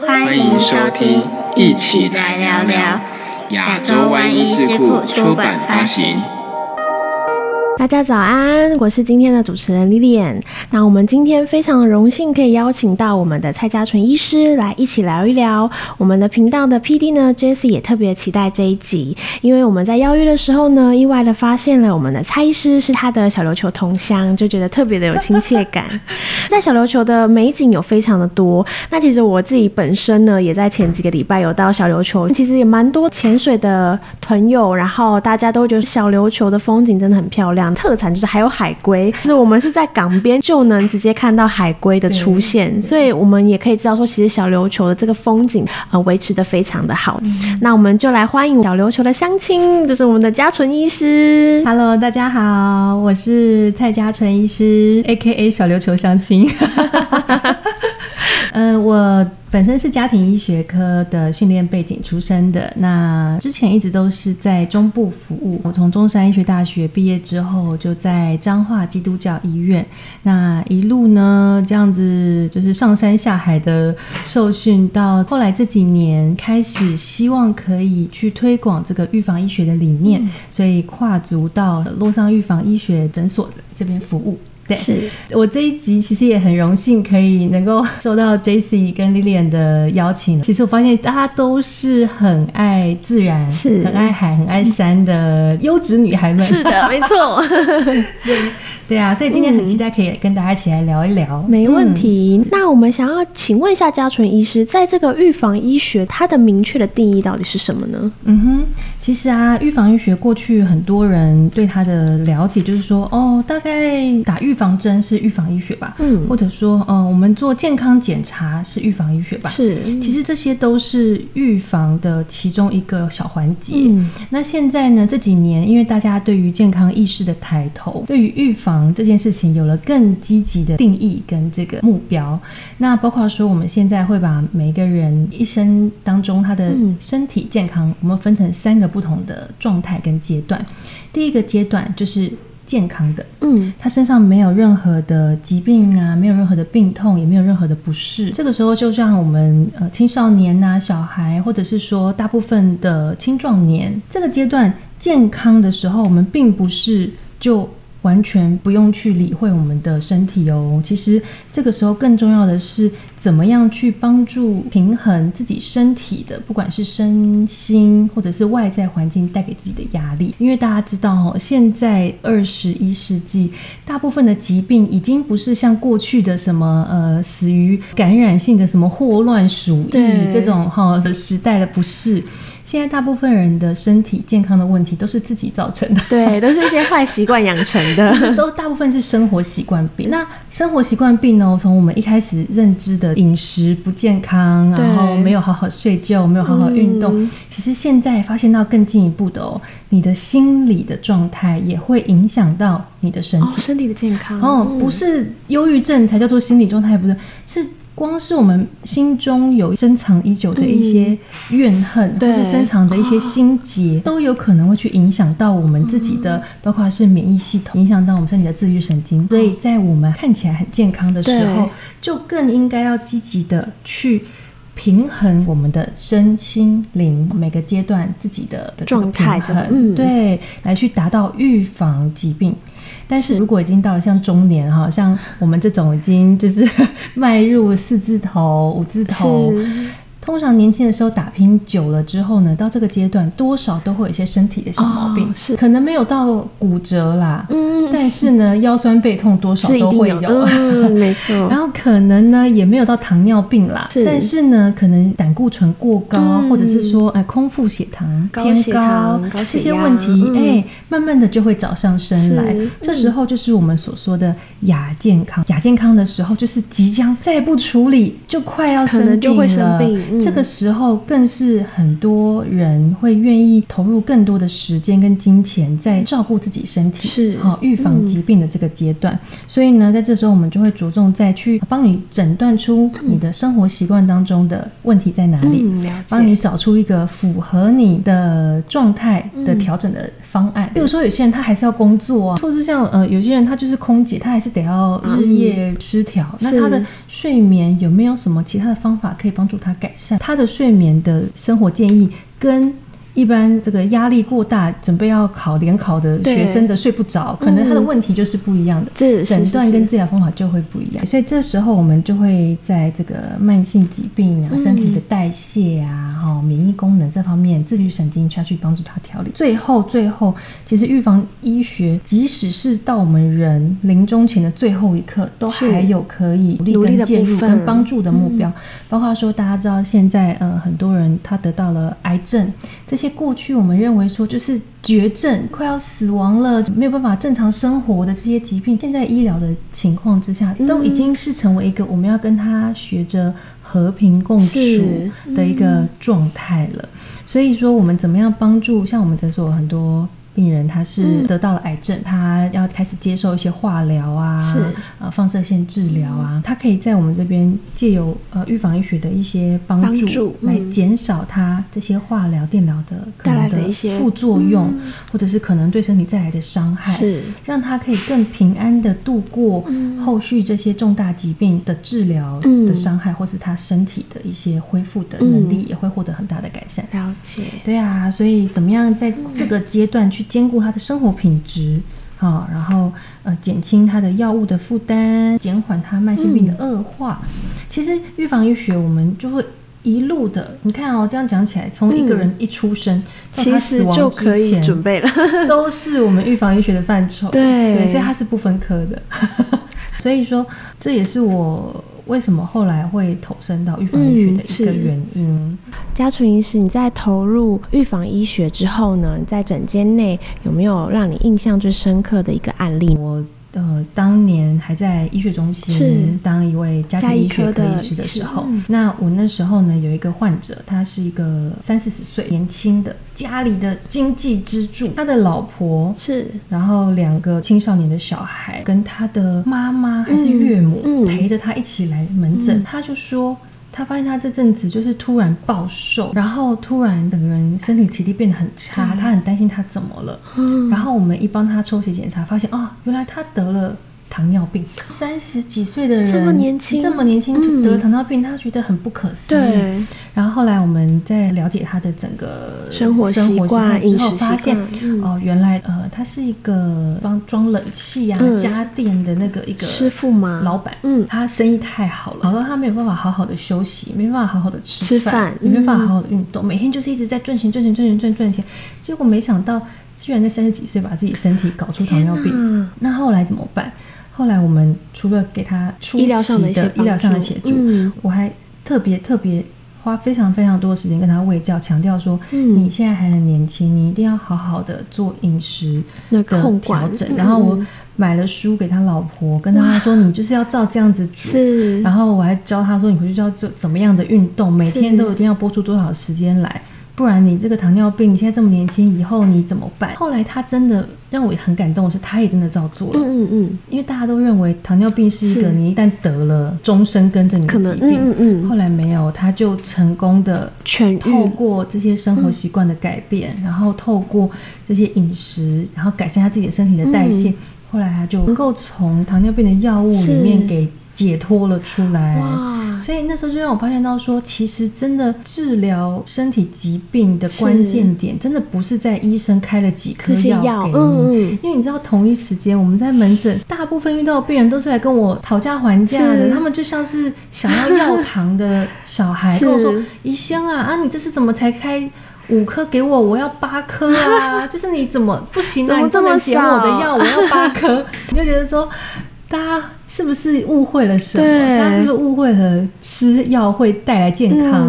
欢迎收听，一起来聊聊。亚洲湾一智库出版发行。大家早安，我是今天的主持人 Lilian。那我们今天非常荣幸可以邀请到我们的蔡家纯医师来一起聊一聊。我们的频道的 PD 呢，Jesse 也特别期待这一集，因为我们在邀约的时候呢，意外的发现了我们的蔡医师是他的小琉球同乡，就觉得特别的有亲切感。在小琉球的美景有非常的多。那其实我自己本身呢，也在前几个礼拜有到小琉球，其实也蛮多潜水的朋友，然后大家都觉得小琉球的风景真的很漂亮。特产就是还有海龟，就是我们是在港边就能直接看到海龟的出现，所以我们也可以知道说，其实小琉球的这个风景呃维持的非常的好。那我们就来欢迎小琉球的乡亲，就是我们的嘉纯医师。Hello，大家好，我是蔡嘉纯医师，A.K.A 小琉球乡亲。嗯，我。本身是家庭医学科的训练背景出身的，那之前一直都是在中部服务。我从中山医学大学毕业之后，就在彰化基督教医院，那一路呢这样子就是上山下海的受训，到后来这几年开始希望可以去推广这个预防医学的理念，所以跨足到洛桑预防医学诊所这边服务。对，是我这一集其实也很荣幸可以能够 受到 J C 跟 Lilian 的邀请。其实我发现大家都是很爱自然、是很爱海、很爱山的优质女孩们。是的，没错。对对啊，所以今天很期待可以跟大家一起来聊一聊。没问题。那我们想要请问一下嘉纯医师，在这个预防医学，它的明确的定义到底是什么呢？嗯哼，其实啊，预防医学过去很多人对它的了解就是说，哦，大概打预防针是预防医学吧，嗯，或者说，嗯，我们做健康检查是预防医学吧，是，其实这些都是预防的其中一个小环节。那现在呢，这几年因为大家对于健康意识的抬头，对于预防这件事情有了更积极的定义跟这个目标，那包括说我们现在会把每个人一生当中他的身体健康，我们分成三个不同的状态跟阶段。第一个阶段就是。健康的，嗯，他身上没有任何的疾病啊，没有任何的病痛，也没有任何的不适。这个时候，就像我们呃青少年呐、小孩，或者是说大部分的青壮年，这个阶段健康的时候，我们并不是就。完全不用去理会我们的身体哦。其实这个时候更重要的是，怎么样去帮助平衡自己身体的，不管是身心或者是外在环境带给自己的压力。因为大家知道哦，现在二十一世纪，大部分的疾病已经不是像过去的什么呃死于感染性的什么霍乱鼠疫这种哈的时代了，不是。现在大部分人的身体健康的问题都是自己造成的，对，都是一些坏习惯养成的，都大部分是生活习惯病。那生活习惯病呢？从我们一开始认知的饮食不健康，然后没有好好睡觉，没有好好运动，其实现在发现到更进一步的哦，你的心理的状态也会影响到你的身体，身体的健康哦，不是忧郁症才叫做心理状态，不对是。光是我们心中有深藏已久的一些怨恨，或者深藏的一些心结，都有可能会去影响到我们自己的，包括是免疫系统，影响到我们身体的自律神经。所以在我们看起来很健康的时候，就更应该要积极的去平衡我们的身心灵每个阶段自己的状态，嗯，对，来去达到预防疾病。但是如果已经到了像中年哈，像我们这种已经就是 迈入四字头、五字头。通常年轻的时候打拼久了之后呢，到这个阶段多少都会有一些身体的小毛病，是。可能没有到骨折啦，嗯，但是呢腰酸背痛多少都会有，嗯，没错。然后可能呢也没有到糖尿病啦，但是呢可能胆固醇过高，或者是说哎空腹血糖偏高这些问题，哎，慢慢的就会找上身来。这时候就是我们所说的亚健康，亚健康的时候就是即将再不处理就快要生病了。这个时候更是很多人会愿意投入更多的时间跟金钱在照顾自己身体，是好预防疾病的这个阶段。所以呢，在这时候我们就会着重在去帮你诊断出你的生活习惯当中的问题在哪里，帮你找出一个符合你的状态的调整的。方案。比如说有些人他还是要工作啊，或是像呃有些人他就是空姐，他还是得要日夜失调。那他的睡眠有没有什么其他的方法可以帮助他改善他的睡眠的生活建议跟？一般这个压力过大，准备要考联考的学生的睡不着，可能他的问题就是不一样的，诊断跟治疗方法就会不一样。所以这时候我们就会在这个慢性疾病啊、身体的代谢啊、哈免疫功能这方面，自律神经下去帮助他调理。最后，最后，其实预防医学，即使是到我们人临终前的最后一刻，都还有可以努力跟介入跟帮助的目标。包括说，大家知道现在呃很多人他得到了癌症这些。过去我们认为说就是绝症，快要死亡了，没有办法正常生活的这些疾病，现在医疗的情况之下，都已经是成为一个我们要跟他学着和平共处的一个状态了。所以说，我们怎么样帮助像我们诊所很多。病人他是得到了癌症，他要开始接受一些化疗啊，是。呃放射线治疗啊，他可以在我们这边借由呃预防医学的一些帮助，来减少他这些化疗、电疗的可能的一些副作用，或者是可能对身体带来的伤害，是。让他可以更平安的度过后续这些重大疾病的治疗的伤害，或是他身体的一些恢复的能力也会获得很大的改善。了解，对啊，所以怎么样在这个阶段去。兼顾他的生活品质，好，然后呃减轻他的药物的负担，减缓他慢性病的恶化。其实预防医学我们就会一路的，你看哦，这样讲起来，从一个人一出生到他死亡之前，准备了，都是我们预防医学的范畴。对，对，所以它是不分科的。所以说，这也是我。为什么后来会投身到预防医学的一个原因？家纯医师，你在投入预防医学之后呢？在诊间内有没有让你印象最深刻的一个案例？呃，当年还在医学中心当一位家庭医学科医师的时候，那我那时候呢有一个患者，他是一个三四十岁年轻的家里的经济支柱，他的老婆是，然后两个青少年的小孩跟他的妈妈还是岳母陪着他一起来门诊，他就说。他发现他这阵子就是突然暴瘦，然后突然整个人身体体力变得很差，他很担心他怎么了。然后我们一帮他抽血检查，发现哦，原来他得了。糖尿病，三十几岁的人这么年轻，这么年轻就得了糖尿病，他觉得很不可思议。对。然后后来我们在了解他的整个生活习惯之后，发现哦，原来呃，他是一个帮装冷气啊、家电的那个一个师傅嘛？老板。嗯。他生意太好了，好到他没有办法好好的休息，没办法好好的吃饭，没办法好好的运动，每天就是一直在赚钱、赚钱、赚钱、赚赚钱。结果没想到，居然在三十几岁把自己身体搞出糖尿病。那后来怎么办？后来我们除了给他初期的医疗上的协助，我还特别特别花非常非常多的时间跟他喂教，强调说，你现在还很年轻，你一定要好好的做饮食的调整。然后我买了书给他老婆，跟他说，你就是要照这样子煮。然后我还教他说，你回去就要做怎么样的运动，每天都一定要播出多少时间来。不然你这个糖尿病，你现在这么年轻，以后你怎么办？后来他真的让我很感动的是，他也真的照做了。嗯嗯嗯。因为大家都认为糖尿病是一个你一旦得了，终身跟着你的疾病。嗯嗯。后来没有，他就成功的痊愈，透过这些生活习惯的改变，然后透过这些饮食，然后改善他自己的身体的代谢，后来他就能够从糖尿病的药物里面给。解脱了出来，哇！所以那时候就让我发现到说，其实真的治疗身体疾病的关键点，真的不是在医生开了几颗药给你，因为你知道，同一时间我们在门诊，大部分遇到的病人都是来跟我讨价还价的，他们就像是想要药糖的小孩，跟我说：“医生啊，啊，你这是怎么才开五颗给我？我要八颗啊！就是你怎么不行啊？你不能减我的药，我要八颗。”你就觉得说。大家是不是误会了什么？大家是不是误会了吃药会带来健康？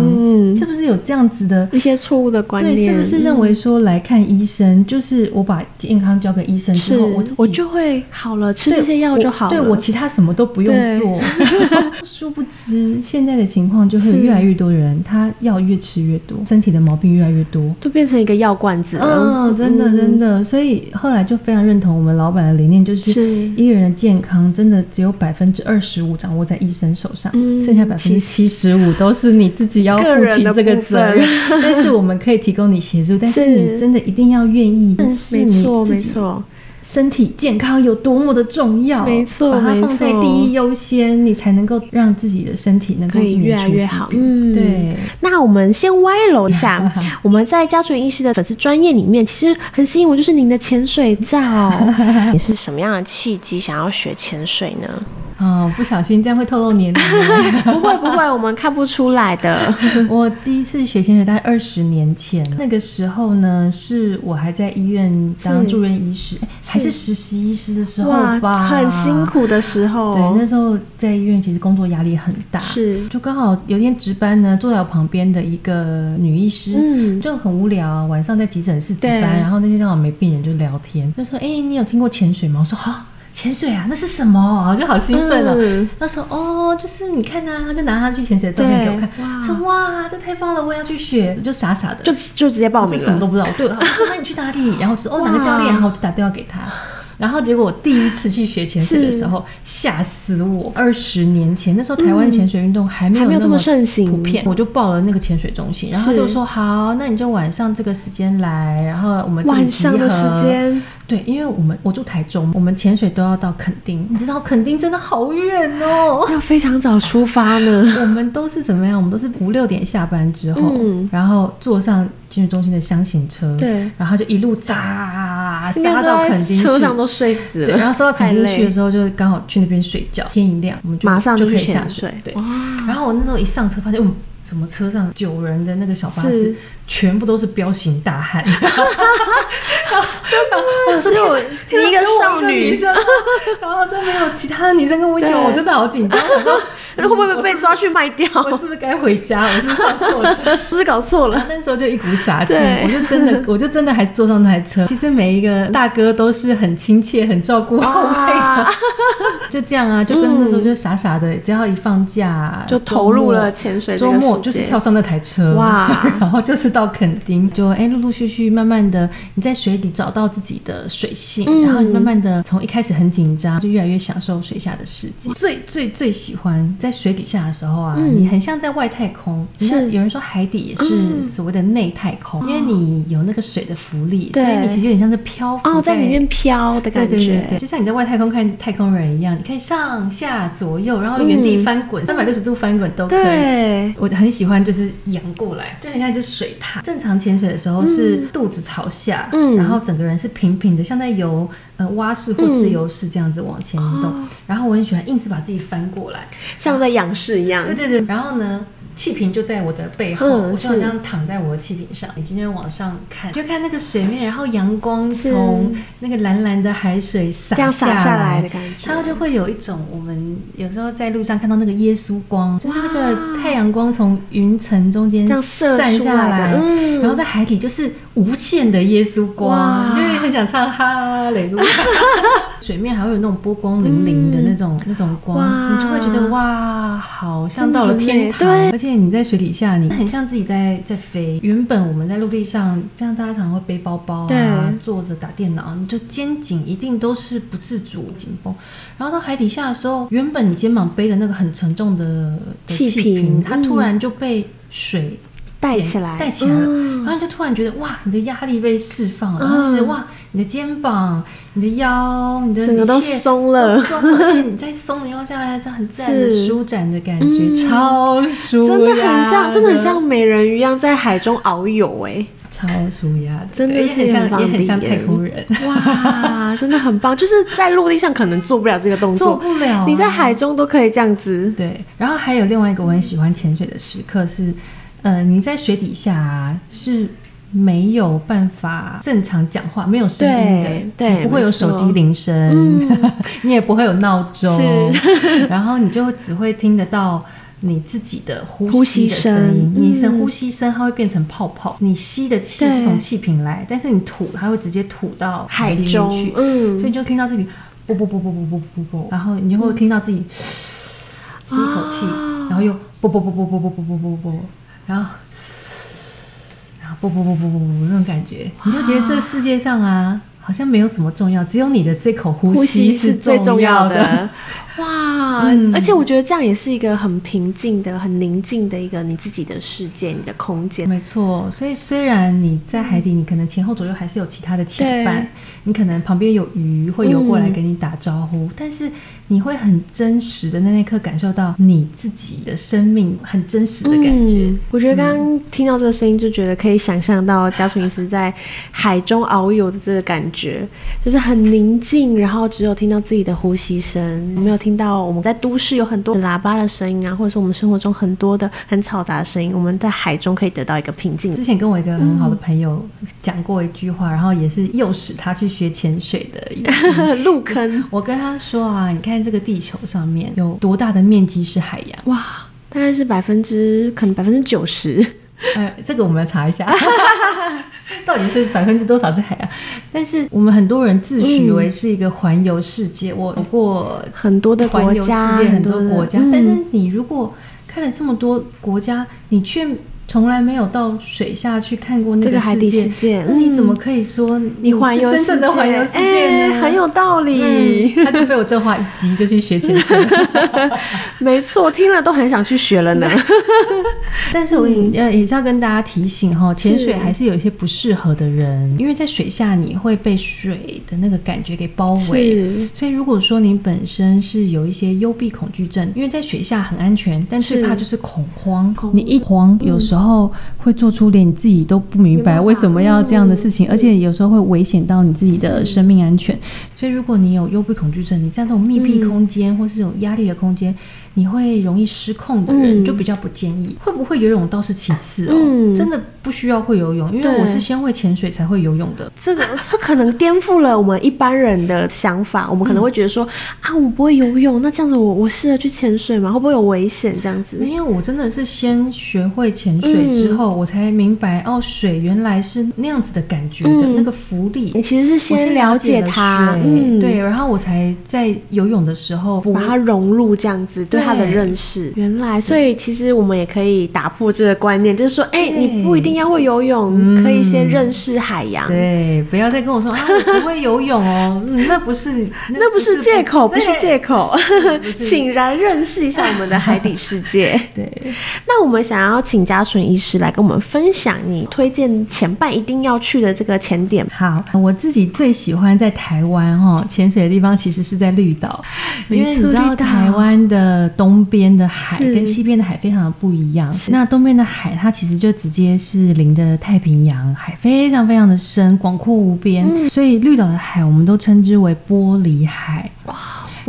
是不是有这样子的一些错误的观念？对是不是认为说来看医生就是我把健康交给医生之后，我我就会好了，吃这些药就好了，对我其他什么都不用做。殊不知现在的情况就是越来越多人，他药越吃越多，身体的毛病越来越多，就变成一个药罐子了。嗯，真的真的。所以后来就非常认同我们老板的理念，就是一个人的健康。真的只有有百分之二十五掌握在医生手上，嗯剩下百分之七十五都是你自己要负起这个责任。但是我们可以提供你协助，但是是。你真的一定要愿意但是你没错，没错，身体健康有多么的重要，没错把它放在第一优先，你才能够让自己的身体能够可以越来越好。嗯，对。那我们先歪楼一下，我们在家纯医师的粉丝专业里面，其实很吸引我，就是您的潜水照。你是什么样的契机想要学潜水呢？哦，不小心这样会透露年龄。不会不会，我们看不出来的。我第一次学潜水大概二十年前，那个时候呢，是我还在医院当是住院医师，哎还是实习医师的时候，吧，很辛。苦的时候。对，那时候在医院其实工作压力很大，是就刚好有一天值班呢，坐在我旁边的一个女医师，嗯就很无聊，晚上在急诊室值班，然后那天刚好没病人就聊天，就说：“哎、你有听过潜水吗？”我说：“好、潜水啊，那是什么？”我就好兴奋了。嗯他说：“哦，就是你看呐、他就拿他去潜水的照片给我看，哇说哇，这太棒了，我也要去学。”就傻傻的，就就直接报名什么都不知道。对，我说：“那你去哪里？”然后说：“哦，哪个教练？”然后我就打电话给他。然后结果我第一次去学潜水的时候，吓死我！二十年前，那时候台湾潜水运动还没有那么盛行普遍，我就报了那个潜水中心，然后他就说好，那你就晚上这个时间来，然后我们晚上的时间，对，因为我们我住台中，我们潜水都要到垦丁，你知道垦丁真的好远哦。要非常早出发呢。我们都是怎么样？我们都是五六点下班之后，嗯然后坐上潜水中心的箱型车，对然后就一路扎应该杀到垦丁去车上都睡死对，了，然后杀到垦丁去的时候，就刚好去那边睡觉，天一亮我们就马上就可以下水水。对，然后我那时候一上车，发现，哦，怎么车上九人的那个小巴士全部都是彪形大汉？真只有 天哪你一个只有我少女生，然后都没有其他的女生跟我一起玩，我真的好紧张。我说 那会不会被抓去卖掉？我是不是该回家？我是不是上错车？是不是搞错了？那时候就一股傻劲，我就真的，我就真的还是坐上那台车。其实每一个大哥都是很亲切、很照顾后辈的，就这样啊，就跟那时候就傻傻的，只要一放假就投入了潜水周末就是跳上那台车，哇然后就是到垦丁，就哎陆陆续续慢慢的你在水底找到自己的水性，嗯然后你慢慢的从一开始很紧张，就越来越享受水下的世界。最最最喜欢在水底下的时候啊，嗯你很像在外太空，你看是有人说海底也是嗯所谓的内太空，因为你有那个水的浮力，所以你其实有点像是漂浮哦，在里面飘的感觉，对对对，就像你在外太空看太空人一样，你可以上下左右，然后原地翻滚，三百六十度翻滚都可以。对，我很喜欢就是仰过来，就很像一只水獭。正常潜水的时候是肚子朝下，嗯然后整个人是平平的，像在游呃蛙式或自由式这样子往前移动。哦然后我很喜欢硬是把自己翻过来，像在仰视一样对。对对，然后呢？气瓶就在我的背后，嗯我就好像躺在我的气瓶上，你今天往上看，就看那个水面，然后阳光从那个蓝蓝的海水洒这样洒下来来的感觉。它就会有一种我们有时候在路上看到那个耶稣光，就是那个太阳光从云层中间这样射散下来，嗯。然后在海底就是无限的耶稣光，你就会很想唱哈雷路亚。水面还会有那种波光粼粼的那种、那种光，你就会觉得哇，好像到了天堂。而且你在水底下，你很像自己在在飞。原本我们在陆地上，这样大家常常会背包包对啊，坐着打电脑，你就肩颈一定都是不自主紧绷。然后到海底下的时候，原本你肩膀背的那个很沉重的气瓶它突然就被水带起来。带起来了，嗯。然后你就突然觉得哇，你的压力被释放了，嗯。然后觉得哇，你的肩膀、你的腰、你的整个都松了。松了，而且你在松的情况下，还是很自然的舒展的感觉，嗯。超舒真的很像，真的很像美人鱼一样在海中遨游哎、超舒压的，真的是也很像，也很像太空人，哇，真的很棒！就是在陆地上可能做不了这个动作。做作，不了啊、你在海中都可以这样子。对，然后还有另外一个我很喜欢潜水的时刻是，呃，你在水底下、啊、是没有办法正常讲话，没有声音的，对不会有手机铃声，嗯。你也不会有闹钟，是。然后你就只会听得到。你自己的呼呼吸吸的声音，你的嗯。呼吸声它会变成泡泡，你吸的气是从气瓶来，但是你吐它会直接吐到海里面去，嗯。所以你就听到这里啵啵啵啵啵啵啵啵，然后你就会听到自己吸一口气，哦然后又啵啵啵啵啵啵啵啵啵啵，然后然后不不不不不不那种感觉，你就觉得这个世界上啊，好像没有什么重要，只有你的这口呼呼吸吸是最重要要的。哇，嗯。而且我觉得这样也是一个很平静的、很宁静的一个你自己的世界、你的空间。没错，所以虽然你在海底，你可能前后左右还是有其他的牵绊，你可能旁边有鱼会游过来嗯。给你打招呼，但是你会很真实的在那一刻感受到你自己的生命很真实的感觉。嗯我觉得刚刚听到这个声音，就觉得可以想象到家属医师在海中遨游的这个感觉，就是很宁静，然后只有听到自己的呼吸声，没有听到我们在都市有很多喇叭的声音啊，或者是我们生活中很多的很嘈杂的声音，我们在海中可以得到一个平静。之前跟我一个很好的朋友讲过一句话，然后也是诱使他去学潜水的一个 入坑，我跟他说啊，你看这个地球上面有多大的面积是海洋？哇，大概是百分之可能百分之九十。呃，这个我们要查一下，到底是百分之多少是海洋？但是我们很多人自诩为是一个环游世界，我走过很多的环游世国家，界很多国家，嗯但是你如果看了这么多国家，你却从来没有到水下去看过那这个海底世界，那你怎么嗯可以说你环游是真正的世界环游世界很有道理。嗯他就被我这话一激，就去学潜水。没错，听了都很想去学了呢。但是我也呃也是要跟大家提醒哈，潜水还是有一些不适合的人，因为在水下你会被水的那个感觉给包围。所以如果说你本身是有一些幽闭恐惧症，因为在水下很安全，但是怕就是恐慌。恐你一慌，有时候会做出连你自己都不明白为什么要这样的事情，嗯而且有时候会危险到你自己的生命安全。所以如果你有幽闭恐惧症，你在这种密闭嗯空间、或是有压力的空间，你会容易失控的人，嗯就比较不建议。会不会游泳倒是其次哦，嗯真的不需要会游泳，因为我是先会潜水才会游泳的。这个是可能颠覆了我们一般人的想法。我们可能会觉得说，啊，我不会游泳，那这样子我我适合去潜水吗？会不会有危险？这样子？没有，我真的是先学会潜水之后，我才明白哦，水原来是那样子的感觉的，嗯那个浮力。你其实是先了解它，对，然后我才在游泳的时候把它融入这样子，对它的认识。原来，所以其实我们也可以打破这个观念，就是说，哎、对你不一定要会游泳，嗯可以先认识海洋。对，不要再跟我说啊，我不会游泳哦，嗯，那不是，那不是借口，不是借口。请然认识一下我们的海底世界。对，那我们想要请嘉纯医师来跟我们分享你推荐前半一定要去的这个潜点。好，我自己最喜欢在台湾哈潜水的地方，其实是在绿岛，因为你知道台湾的东边的海跟西边的海非常的不一样。那东边的海它其实就直接是临着太平洋，海非常非常的深，广阔无边，嗯所以绿岛的海我们都称之为玻璃海。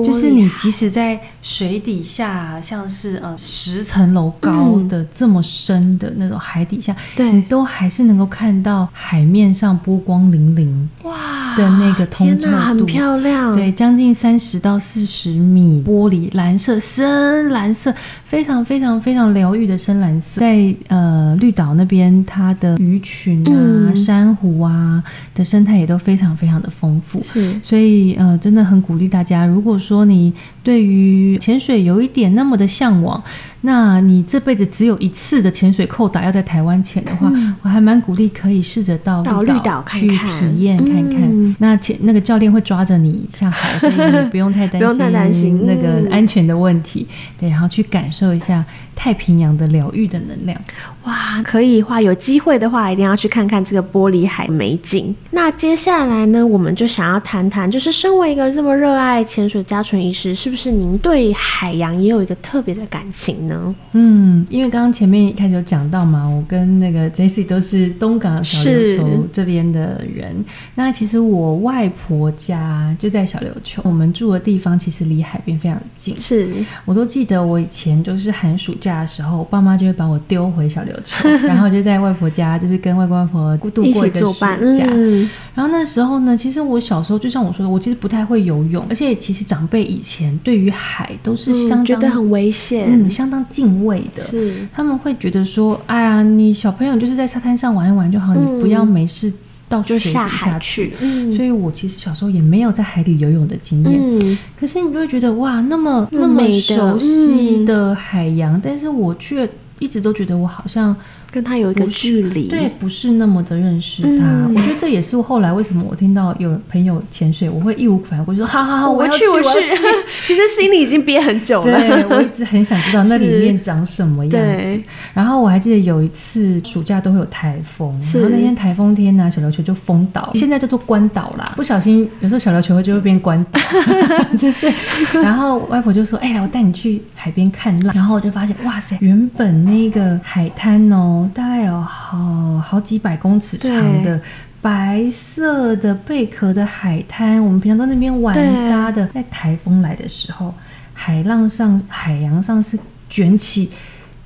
就是你即使在水底下，像是呃十层楼高的这么深的那种海底下，对你都还是能够看到海面上波光粼粼哇的那个通天哪，透度，很漂亮。对，将近三十到四十米，玻璃蓝色、深蓝色，非常非常非常疗愈的深蓝色。在呃绿岛那边，它的鱼群啊、嗯珊瑚啊的生态也都非常非常的丰富。是所以呃，真的很鼓励大家，如果说说你对于潜水有一点那么的向往，那你这辈子只有一次的潜水扣打要在台湾潜的话，我还蛮鼓励可以试着到到绿绿岛看去体验看看。嗯那潜那个教练会抓着你下海，所以你不用太担心，不用太担心那个嗯安全的问题。对，然后去感受一下太平洋的疗愈的能量。哇，可以的话，有机会的话，一定要去看看这个玻璃海美景。那接下来呢，我们就想要谈谈，就是身为一个这么热爱潜水的嘉纯医师，是不是您对海洋也有一个特别的感情呢？嗯，因为刚刚前面一开始有讲到嘛，我跟那个 J C 都是东港小琉球这边的人。那其实我外婆家就在小琉球，我们住的地方其实离海边非常近。是我都记得我以前就是寒暑假的时候，我爸妈就会把我丢回小琉球，然后就在外婆家，就是跟外公外婆度一过一个暑假。嗯，然后那时候呢，其实我小时候就像我说的，我其实不太会游泳，而且其实长辈以前对于海都是相当、嗯觉得很危险，嗯相当敬畏的。是。他们会觉得说，哎呀，你小朋友就是在沙滩上玩一玩就好，嗯你不要没事到水底就下去，嗯。所以我其实小时候也没有在海里游泳的经验。嗯，可是你就会觉得哇，那么那么熟悉的海洋，但是我却一直都觉得我好像跟他有一个距离，对，不是那么的认识他。嗯我觉得这也是后来为什么我听到有朋友潜水，我会义无反顾说好好好，我要去，我要去。其实心里已经憋很久了。对，我一直很想知道那里面长什么样子。然后我还记得有一次暑假都会有台风，然后那天台风天呢、小琉球就封岛，现在叫做关岛啦。不小心有时候小琉球就会变关岛，就是。然后外婆就说：“哎、来，我带你去海边看浪。”然后我就发现，哇塞，原本那个海滩哦，大概有好好几百公尺长的。白色的贝壳的海滩，我们平常在那边玩沙的，在台风来的时候，海浪上、海洋上是卷起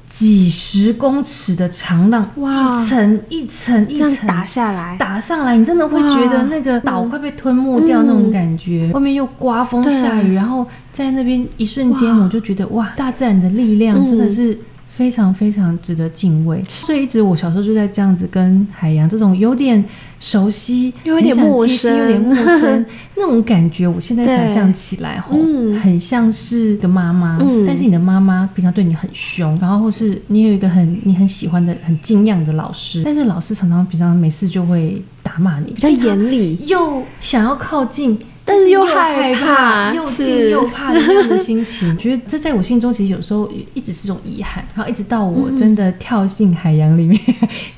几十公尺的长浪，哇一层一层一层打下来，打上来，你真的会觉得那个岛快被吞没掉那种感觉。外面又刮风下雨，然后在那边一瞬间，我就觉得哇，大自然的力量真的是。非常非常值得敬畏，所以一直我小时候就在这样子跟海洋这种有点熟悉、有点陌生有点陌生 那种感觉。我现在想象起来，吼，嗯很像是个妈妈，嗯但是你的妈妈平常对你很凶，然后或是你有一个很你很喜欢的、很敬仰的老师，但是老师常常平常没事就会打骂你，比较严厉。又想要靠近，但是又又害怕又惊又怕的那样的心情，觉得这在我心中其实有时候一直是种遗憾。然后一直到我真的跳进海洋里面，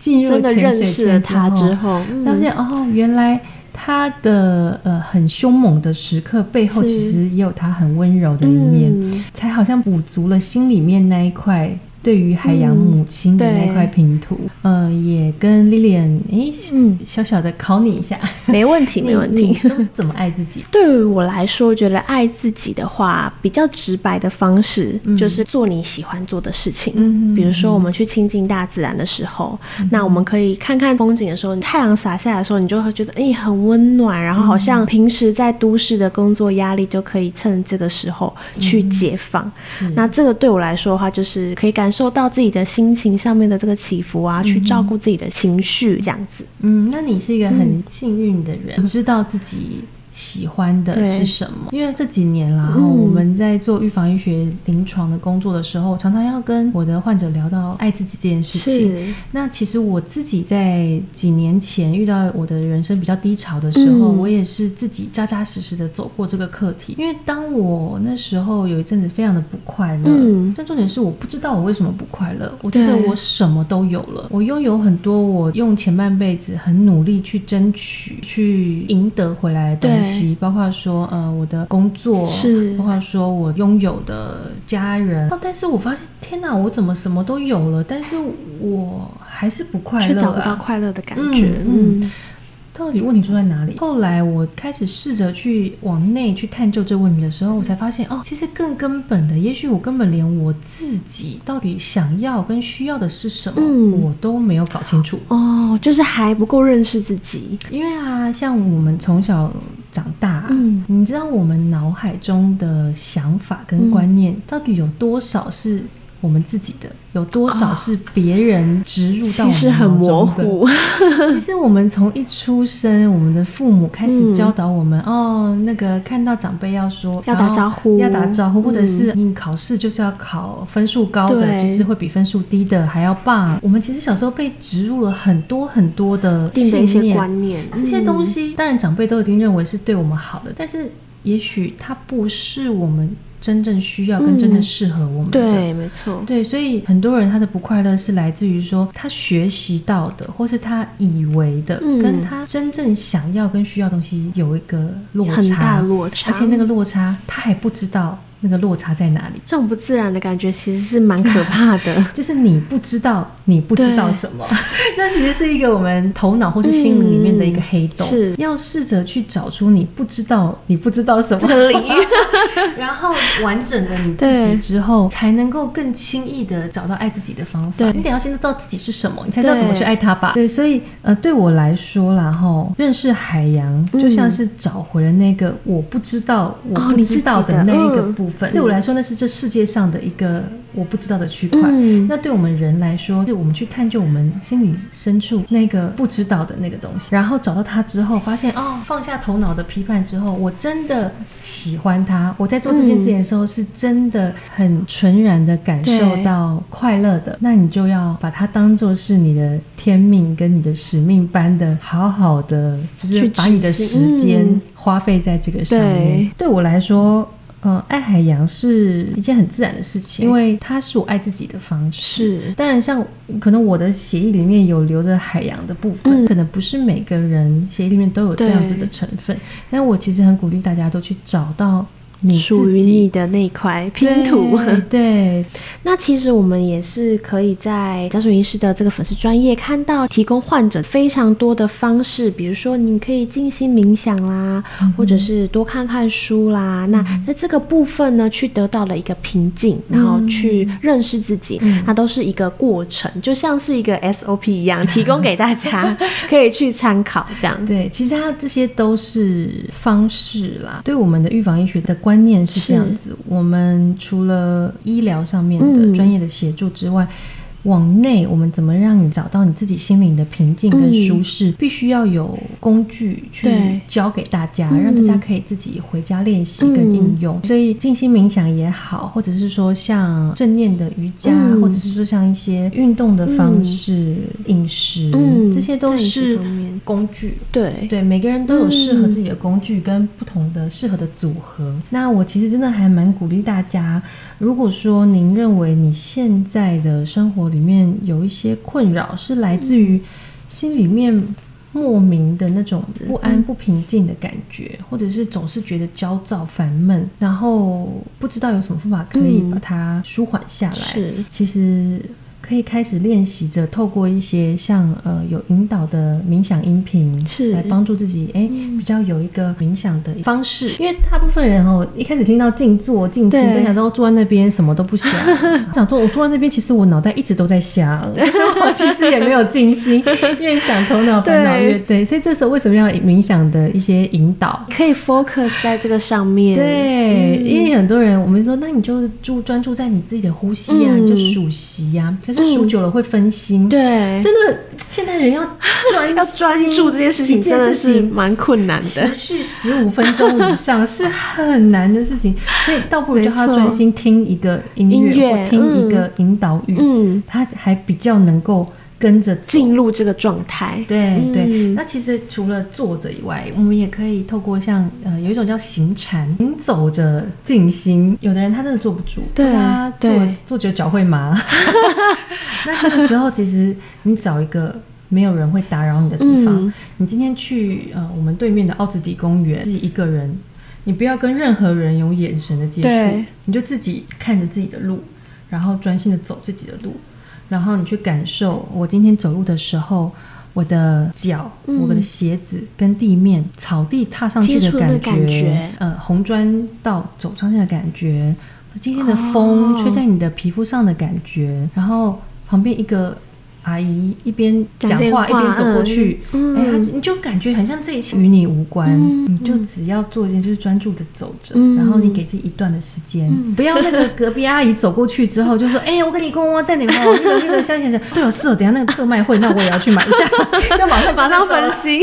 进入潜水认识了他之后，嗯发现哦，原来他的呃很凶猛的时刻背后，其实也有他很温柔的一面，嗯才好像补足了心里面那一块。对于海洋嗯母亲的那块拼图，嗯、也跟 Lilian 诶、嗯。小小的考你一下，没问题，没问题。都是怎么爱自己？对于我来说，我觉得爱自己的话，比较直白的方式嗯。就是做你喜欢做的事情。嗯比如说，我们去亲近大自然的时候，那我们可以看看风景的时候，太阳洒下来的时候，你就会觉得哎、很温暖，然后好像平时在都市的工作压力就可以趁这个时候去解放。是。那这个对我来说的话，就是可以感受到自己的心情上面的这个起伏啊，去照顾自己的情绪，这样子。嗯，那你是一个很幸运的人，知道自己喜欢的是什么。因为这几年啦，我们在做预防医学临床的工作的时候，常常要跟我的患者聊到爱自己这件事情。那其实我自己在几年前遇到我的人生比较低潮的时候，嗯我也是自己扎扎实实的走过这个课题。因为当我那时候有一阵子非常的不快乐，嗯但重点是我不知道我为什么不快乐。我觉得我什么都有了，我拥有很多我用前半辈子很努力去争取、去赢得回来的东西，包括说呃我的工作，是包括说我拥有的家人。哦，但是我发现天哪，我怎么什么都有了，但是我还是不快乐、啊，却找不到快乐的感觉。嗯嗯到底问题出在哪里？后来我开始试着去往内去探究这个问题的时候，我才发现哦，其实更根本的，也许我根本连我自己到底想要跟需要的是什么，嗯我都没有搞清楚。哦，就是还不够认识自己。因为啊，像我们从小长大，嗯。你知道我们脑海中的想法跟观念到底有多少是我们自己的，有多少是别人植入到我们其实很模糊。其实我们从一出生，我们的父母开始嗯。教导我们、哦，那个看到长辈要说要打招呼。要打招呼，或者嗯是你考试就是要考分数高的，对。就是会比分数低的还要棒。我们其实小时候被植入了很多很多的信念。观念，这些东西，西，当然长辈都已经认为是对我们好的，但是也许它不是我们真正需要跟真正适合我们的。对，没错，对，所以很多人他的不快乐是来自于说他学习到的，或是他以为的，嗯。跟他真正想要跟需要的东西有一个落差，很大落差，而且那个落差他还不知道那个落差在哪里。这种不自然的感觉其实是蛮可怕的。就是你不知道，你不知道什么，那其实是一个我们头脑或是心灵里面的一个黑洞。嗯是要试着去找出你不知道，你不知道什么 然后完整的你自己之后，才能够更轻易的找到爱自己的方法。对你得要先知道自己是什么，你才知道怎么去爱他吧。对，所以呃，对我来说啦，吼，认识海洋嗯就像是找回了那个我不知道、我不知道的那一个嗯部分。对我来说，那是这世界上的一个我不知道的区块。嗯那对我们人来说，是我们去探究我们心里深处那个不知道的那个东西，然后找到它之后，发现哦，放下头脑的批判之后，我真的喜欢它。我在做这件事情的时候，是真的很纯然的感受到快乐的。那你就要把它当做是你的天命跟你的使命般的，好好的，就是去把你的时间嗯花费在这个上面。对我来说。呃，爱海洋是一件很自然的事情，因为它是我爱自己的方式。是当然，像可能我的协议里面有留着海洋的部分，嗯可能不是每个人协议里面都有这样子的成分。但我其实很鼓励大家都去找到你属于你的那块拼图。对对，那其实我们也是可以在家属医师的这个粉丝专业看到提供患者非常多的方式，比如说你可以静心冥想啦，嗯或者是多看看书啦。那在这个部分呢，去得到了一个平静，然后去认识自己，嗯那都是一个过程，就像是一个 SOP 一样，提供给大家 可以去参考。这样对，其实它这些都是方式啦。对我们的预防医学的观念是这样子，我们除了医疗上面的嗯专业的协助之外。往内，我们怎么让你找到你自己心灵的平静跟舒适？必须要有工具去教给大家，嗯让大家可以自己回家练习跟应用。所以静心冥想也好，或者是说像正念的瑜伽，嗯或者是说像一些运动的方式、饮食，嗯这些都是工具。对对，每个人都有适合嗯自己的工具跟不同的适合的组合。那我其实真的还蛮鼓励大家，如果说您认为你现在的生活里面有一些困扰，是来自于心里面莫名的那种不安、不平静的感觉，或者是总是觉得焦躁、烦闷，然后不知道有什么方法可以嗯。把它舒缓下来。是。其实可以开始练习着，透过一些像呃有引导的冥想音频，是。来帮助自己哎、嗯。比较有一个冥想的方式。因为大部分人哦一开始听到静坐静心，对都想说坐在那边什么都不想，想说我坐在那边，其实我脑袋一直都在想，我其实也没有静心，越想头脑烦恼 越对，所以这时候为什么要冥想的一些引导？可以 focus 在这个上面。对，嗯。因为很多人我们说，那你就注专注在你自己的呼吸呀、嗯你就数息呀、可是数久了会分心。，对，真的，现在人要专 要专注这件事情真的是蛮困难的持。续十五分钟以上 是很难的事情，所以倒不如叫他专心听一个音音乐乐或听一个引导语，嗯，他还比较能够跟着进入这个状态。对对，嗯那其实除了坐着以外，我们也可以透过像呃有一种叫行禅，行走着静心。有的人他真的坐不住，对啊坐坐久脚会麻。那这个时候，其实你找一个没有人会打扰你的地方，嗯你今天去呃我们对面的奥兹底公园，自己一个人，你不要跟任何人有眼神的接触，你就自己看着自己的路，然后专心的走自己的路，然后你去感受我今天走路的时候。我的脚、嗯我的鞋子跟地面、草地踏上去的感感觉呃，红砖道走上去的感觉，今天的风哦吹在你的皮肤上的感觉，然后旁边一个阿姨一边讲话话一边走过去，嗯你就感觉很像这一切与你无关，嗯你就只要做一件就是专注的走着，嗯。然后你给自己一段的时间，嗯。不要那个隔壁阿姨走过去之后就说，哎、我跟你讲我带你们哦，那个那个香香对哦是哦，等下那个特卖会，那我也要去买一下，就马上马上分，心，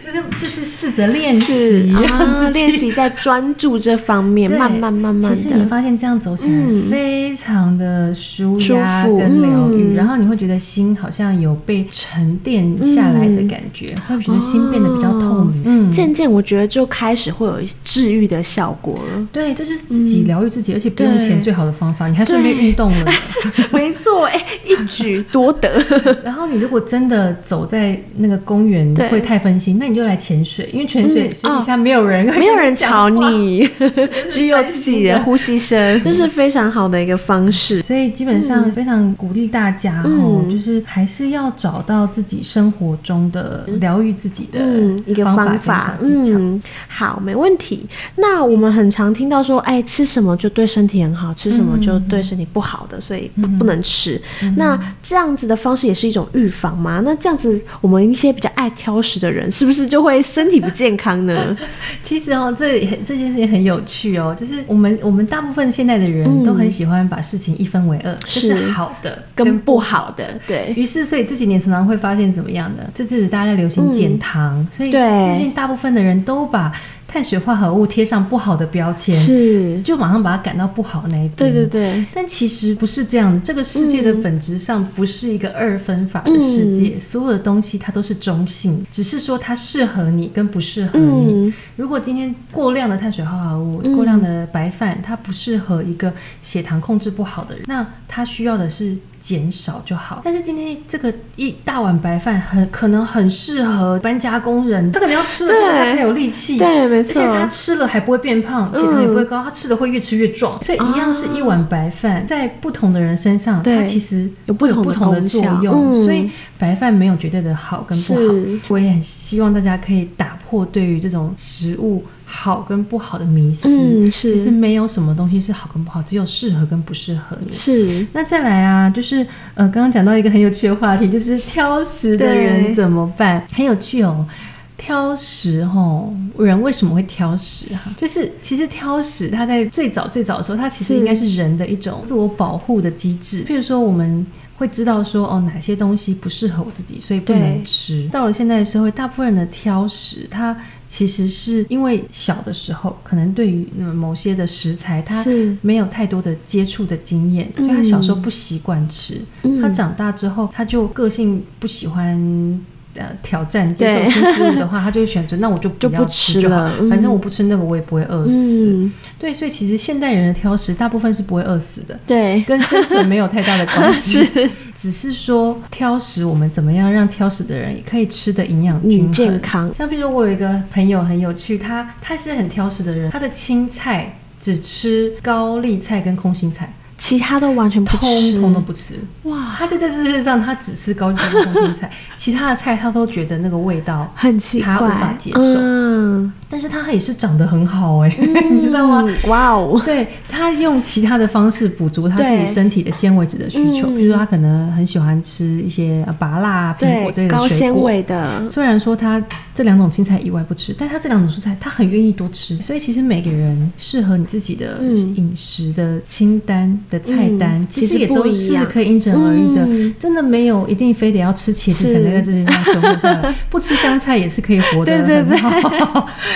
就是就是试着练习，啊，练习在专注这方面，对慢慢慢慢其实你的。发现这样走起来嗯非常的舒压舒服跟疗愈，嗯然后你会觉得心好像有被沉淀下来的感觉，会觉得心变得比较透明。嗯，渐渐，我觉得就开始会有治愈的效果了。对，这就是自己疗愈自己，而且不用钱最好的方法，你还顺便运动了。没错，哎，一举多得。然后你如果真的走在那个公园会太分心，那你就来潜水，因为潜水嗯水底下没有人，没有人 吵你。只有自己的呼吸声，这是非常好的一个方式。所以基本上非常鼓励大家哦，嗯就是就是还是要找到自己生活中的疗愈自己的嗯一个方方法。嗯，好，没问题。那我们很常听到说，哎，吃什么就对身体很好，吃什么就对身体不好的，所以不不能吃。那这样子的方式也是一种预防吗？那这样子，我们一些比较爱挑食的人，是不是就会身体不健康呢？其实哦，这也这件事情很有趣哦，就是我们我们大部分现在的人都很喜欢把事情一分为二，就是好的跟不好的，对，于是，所以这几年常常会发现怎么样呢？这阵子大家在流行减糖，所以最近大部分的人都把碳水化合物贴上不好的标签，是，就马上把它赶到不好那一边。对对对，但其实不是这样的，这个世界的本质上不是一个二分法的世界，所有的东西它都是中性，只是说它适合你跟不适合你。嗯如果今天过量的碳水化合物、过量的白饭，它不适合一个血糖控制不好的人，那他需要的是减少就好。但是今天这个一大碗白饭很可能很适合搬家工人，他可能要吃了之后他才有力气。对，没而且，他吃了还不会变胖，血糖也不会高，他吃了会越吃越壮。所以一样是一碗白饭，在不同的人身上，它其实有不同的不同的作用。嗯所以白饭没有绝对的好跟不好。我也很希望大家可以打破对于这种食物好跟不好的迷思。嗯是其实没有什么东西是好跟不好，只有适合跟不适合你。是，那再来啊，就是呃，刚刚讲到一个很有趣的话题，就是挑食的人怎么办？很有趣哦。挑食吼，人为什么会挑食哈、就是其实挑食，它在最早最早的时候，它其实应该是人的一种自我保护的机制。譬如说，我们会知道说，哦，哪些东西不适合我自己，所以不能吃。到了现在的社会，大部分人的挑食，它其实是因为小的时候，可能对于某些的食材，他是没有太多的接触的经验，所以他小时候不习惯吃。嗯他长大之后，他就个性不喜欢。呃，挑战接受新事物的话，他就会选择那我就就不不要吃了嗯。反正我不吃那个，我也不会饿死。嗯，对，所以其实现代人的挑食，大部分是不会饿死的，对，跟生存没有太大的关系。是。只是说挑食，我们怎么样让挑食的人也可以吃的营养均嗯衡、健康。像比如说，我有一个朋友很有趣，他他是很挑食的人，他的青菜只吃高丽菜跟空心菜，其他都完全不通吃，通都不吃。哇，他在这世界上，他只吃高丽菜跟空心菜，其他的菜他都觉得那个味道很奇怪，他无法接受。嗯，但是他也是长得很好哎、你知道吗？嗯？哇哦，对他用其他的方式补足他自己身体的纤维质的需求，嗯比如说他可能很喜欢吃一些呃芭辣、苹果这对，类的高纤。维的，虽然说他这两种青菜以外不吃，但他这两种蔬菜他很愿意多吃。所以其实每个人适合你自己的嗯饮食的清单的菜单，嗯其实也都一样可以因人而异的。嗯真的没有一定非得要吃茄子才能在这世界上存活下来，不吃香菜也是可以活得对对对。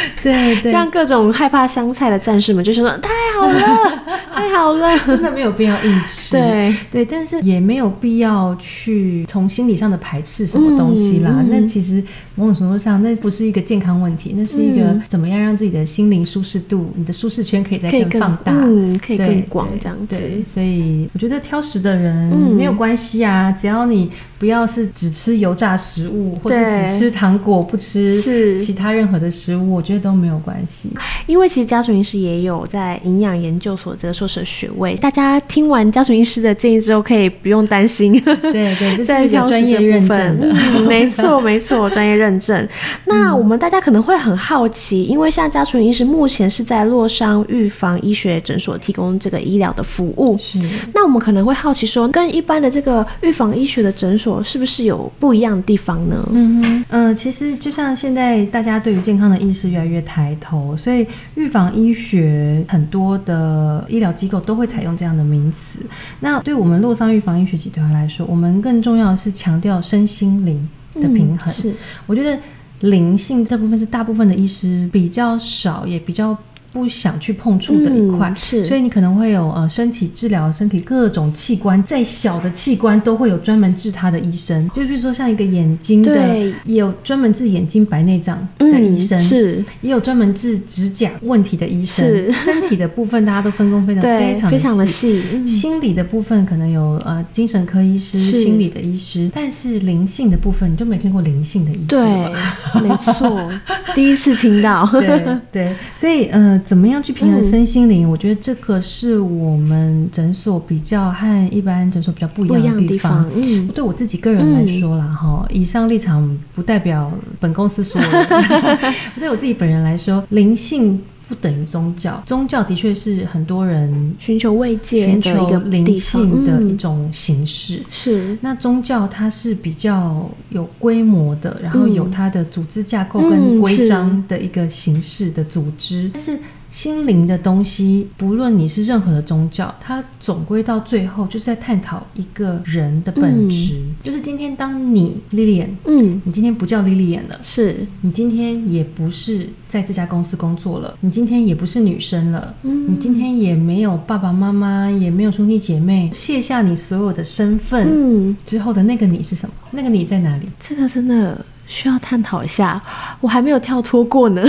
对对，这样各种害怕香菜的战士们就是说太好了，太好了，真的没有必要硬吃。对。对，但是也没有必要去从心理上的排斥什么东西啦。那其实某种程度上，那不是一个健康问题，那是一个嗯。怎么样让自己的心灵舒适度、你的舒适圈可以再更更放大。嗯，可以更广这样子，对，所以我觉得挑食的人嗯。没有关系啊，只要你不要是只吃油炸食物，或者只吃糖果不吃是其他任何的食物，我觉得都没有关系。因为其实家属医师也有在营养研究所这个硕士的学位，大家听完家属医师的建议之后，可以不用担心。对对，这是 专业认证的。嗯，没错 没错，专业认证。那我们大家可能会很好奇，因为像家属医师目前是在洛桑预防医学诊所提供这个医疗的服务，是。那我们可能会好奇说，跟一般的这个预防医学的诊所是不是有不一样的地方呢？嗯哼，嗯、其实就像现在大家对于健康的意识越来越抬头，所以预防医学很多的医疗机构都会采用这样的名词。那对我们洛桑预防医学集团来说，我们更重要的是强调身心灵的平衡。嗯是我觉得灵性这部分是大部分的医师比较少，也比较不想去碰触的一块。嗯是所以你可能会有呃身体治疗，身体各种器官，再小的器官都会有专门治它的医生。就比如说像一个眼睛的对，也有专门治眼睛白内障的医生，嗯、是也有专门治指甲问题的医生。是身体的部分大家都分工非常非常 非常的细。嗯心理的部分可能有呃精神科医师、心理的医师，但是灵性的部分你就没听过灵性的医师对，没错，第一次听到，对对，所以呃，怎么样去平衡身心灵？我觉得这个是我们诊所比较和一般诊所比较不一样的地方。嗯，对我自己个人来说啦，哈，以上立场不代表本公司所有人。对我自己本人来说，灵性。不等于宗教，宗教的确是很多人寻求慰藉、寻求灵性的一种形式。是，那宗教它是比较有规模的，然后有它的组织架构跟规章的一个形式的组织，但是。心灵的东西，不论你是任何的宗教，它总归到最后就是在探讨一个人的本质。就是今天，当你 Lilian，嗯，你今天不叫 Lilian 了，是你今天也不是在这家公司工作了，你今天也不是女生了，嗯，你今天也没有爸爸妈妈，也没有兄弟姐妹，卸下你所有的身份，嗯，之后的那个你是什么？那个你在哪里？这个真的。需要探讨一下，我还没有跳脱过呢。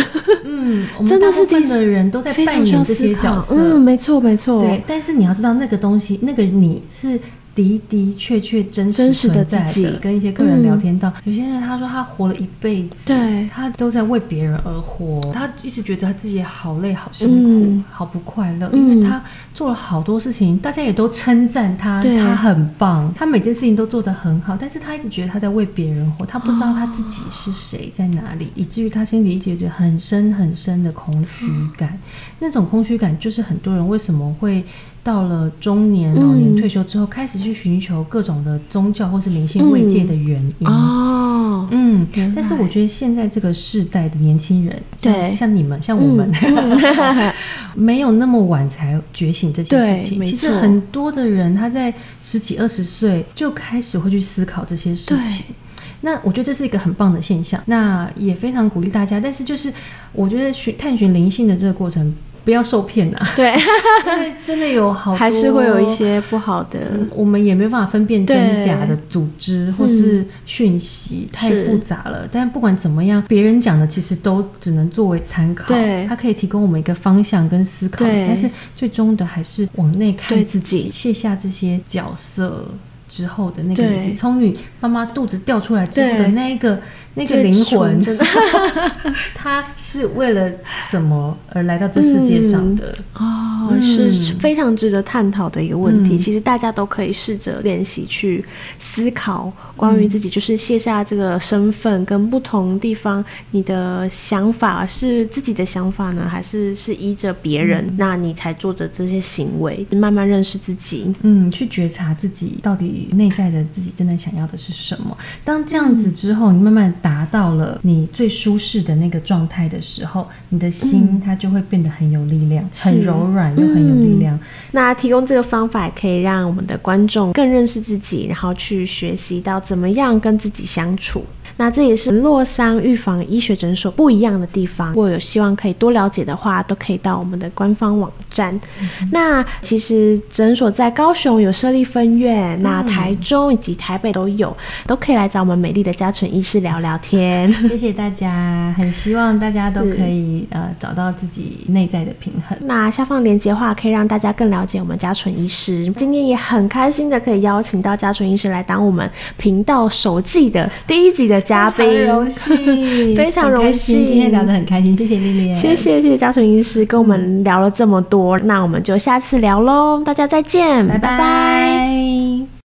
嗯，真的是第的人都在扮演这些角色。嗯，没错没错。对，但是你要知道，那个东西，那个你是。的的确确真实存在的，跟一些客人聊天到，有些人他说他活了一辈子，对，他都在为别人而活，他一直觉得他自己好累、好辛苦、好不快乐，因为他做了好多事情，大家也都称赞他，他很棒，他每件事情都做得很好，但是他一直觉得他在为别人活，他不知道他自己是谁，在哪里，以至于他心里一直觉得很深很深的空虚感，那种空虚感就是很多人为什么会。到了中年、老年退休之后，开始去寻求各种的宗教或是灵性慰藉的原因哦，嗯，但是我觉得现在这个世代的年轻人，对，像你们、像我们，没有那么晚才觉醒这件事情。其实很多的人他在十几、二十岁就开始会去思考这些事情。那我觉得这是一个很棒的现象，那也非常鼓励大家。但是就是我觉得寻探寻灵性的这个过程。不要受骗呐！对，因为真的有好多，还是会有一些不好的，我们也没办法分辨真假的组织或是讯息，太复杂了。但不管怎么样，别人讲的其实都只能作为参考，对，它可以提供我们一个方向跟思考。但是最终的还是往内看自己，卸下这些角色之后的那个自己，从你妈妈肚子掉出来之后的那一个。那个灵魂，真 的他是为了什么而来到这世界上的？哦，是非常值得探讨的一个问题。其实大家都可以试着练习去思考关于自己，就是卸下这个身份，跟不同地方你的想法是自己的想法呢，还是是依着别人？那你才做着这些行为，慢慢认识自己，嗯，去觉察自己到底内在的自己真的想要的是什么。当这样子之后，你慢慢。达到了你最舒适的那个状态的时候，你的心它就会变得很有力量，很柔软又很有力量。那提供这个方法，可以让我们的观众更认识自己，然后去学习到怎么样跟自己相处。那这也是洛桑预防医学诊所不一样的地方。如果有希望可以多了解的话，都可以到我们的官方网站。那其实诊所在高雄有设立分院，那台中以及台北都有，都可以来找我们美丽的嘉纯医师聊聊天。谢谢大家，很希望大家都可以呃找到自己内在的平衡。那下方连接话可以让大家更了解我们嘉纯医师。今天也很开心的可以邀请到嘉纯医师来当我们频道首季的第一集的。嘉宾，荣幸，非常荣幸，今天聊得很开心，谢谢丽丽，谢谢谢谢嘉纯医师跟我们聊了这么多，那我们就下次聊喽，大家再见，拜拜。